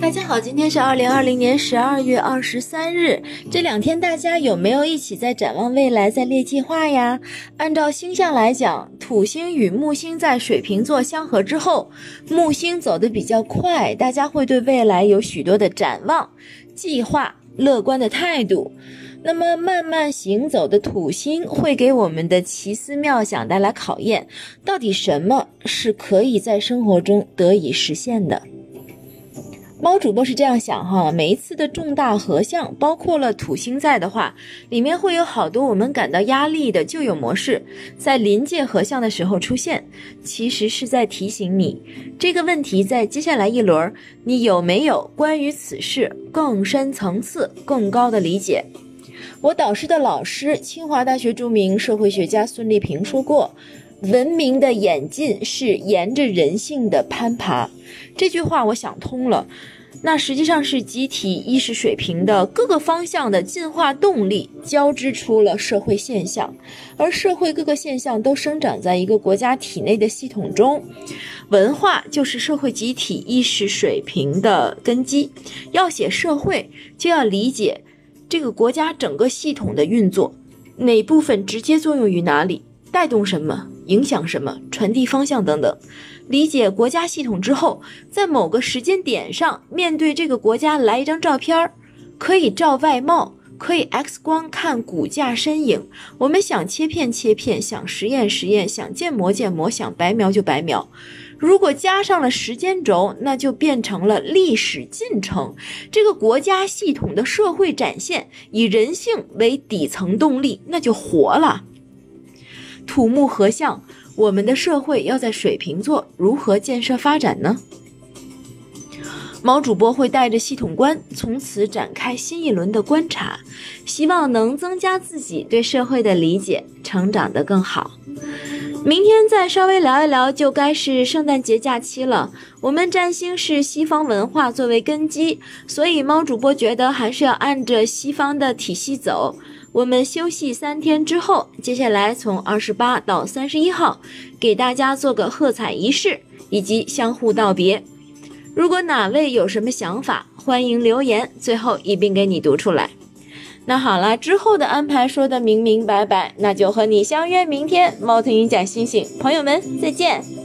大家好，今天是二零二零年十二月二十三日。这两天大家有没有一起在展望未来，在列计划呀？按照星象来讲，土星与木星在水瓶座相合之后，木星走得比较快，大家会对未来有许多的展望、计划、乐观的态度。那么慢慢行走的土星会给我们的奇思妙想带来考验，到底什么是可以在生活中得以实现的？猫主播是这样想哈，每一次的重大合相，包括了土星在的话，里面会有好多我们感到压力的旧有模式，在临界合相的时候出现，其实是在提醒你这个问题，在接下来一轮，你有没有关于此事更深层次、更高的理解？我导师的老师，清华大学著名社会学家孙立平说过。文明的演进是沿着人性的攀爬，这句话我想通了。那实际上是集体意识水平的各个方向的进化动力交织出了社会现象，而社会各个现象都生长在一个国家体内的系统中，文化就是社会集体意识水平的根基。要写社会，就要理解这个国家整个系统的运作，哪部分直接作用于哪里。带动什么，影响什么，传递方向等等。理解国家系统之后，在某个时间点上，面对这个国家来一张照片儿，可以照外貌，可以 X 光看骨架身影。我们想切片切片，想实验实验，想建模建模，想白描就白描。如果加上了时间轴，那就变成了历史进程。这个国家系统的社会展现，以人性为底层动力，那就活了。土木合相，我们的社会要在水瓶座如何建设发展呢？毛主播会带着系统观，从此展开新一轮的观察，希望能增加自己对社会的理解，成长得更好。明天再稍微聊一聊，就该是圣诞节假期了。我们占星是西方文化作为根基，所以猫主播觉得还是要按着西方的体系走。我们休息三天之后，接下来从二十八到三十一号，给大家做个喝彩仪式以及相互道别。如果哪位有什么想法，欢迎留言，最后一并给你读出来。那好啦，之后的安排说的明明白白，那就和你相约明天。猫头鹰讲星星，朋友们再见。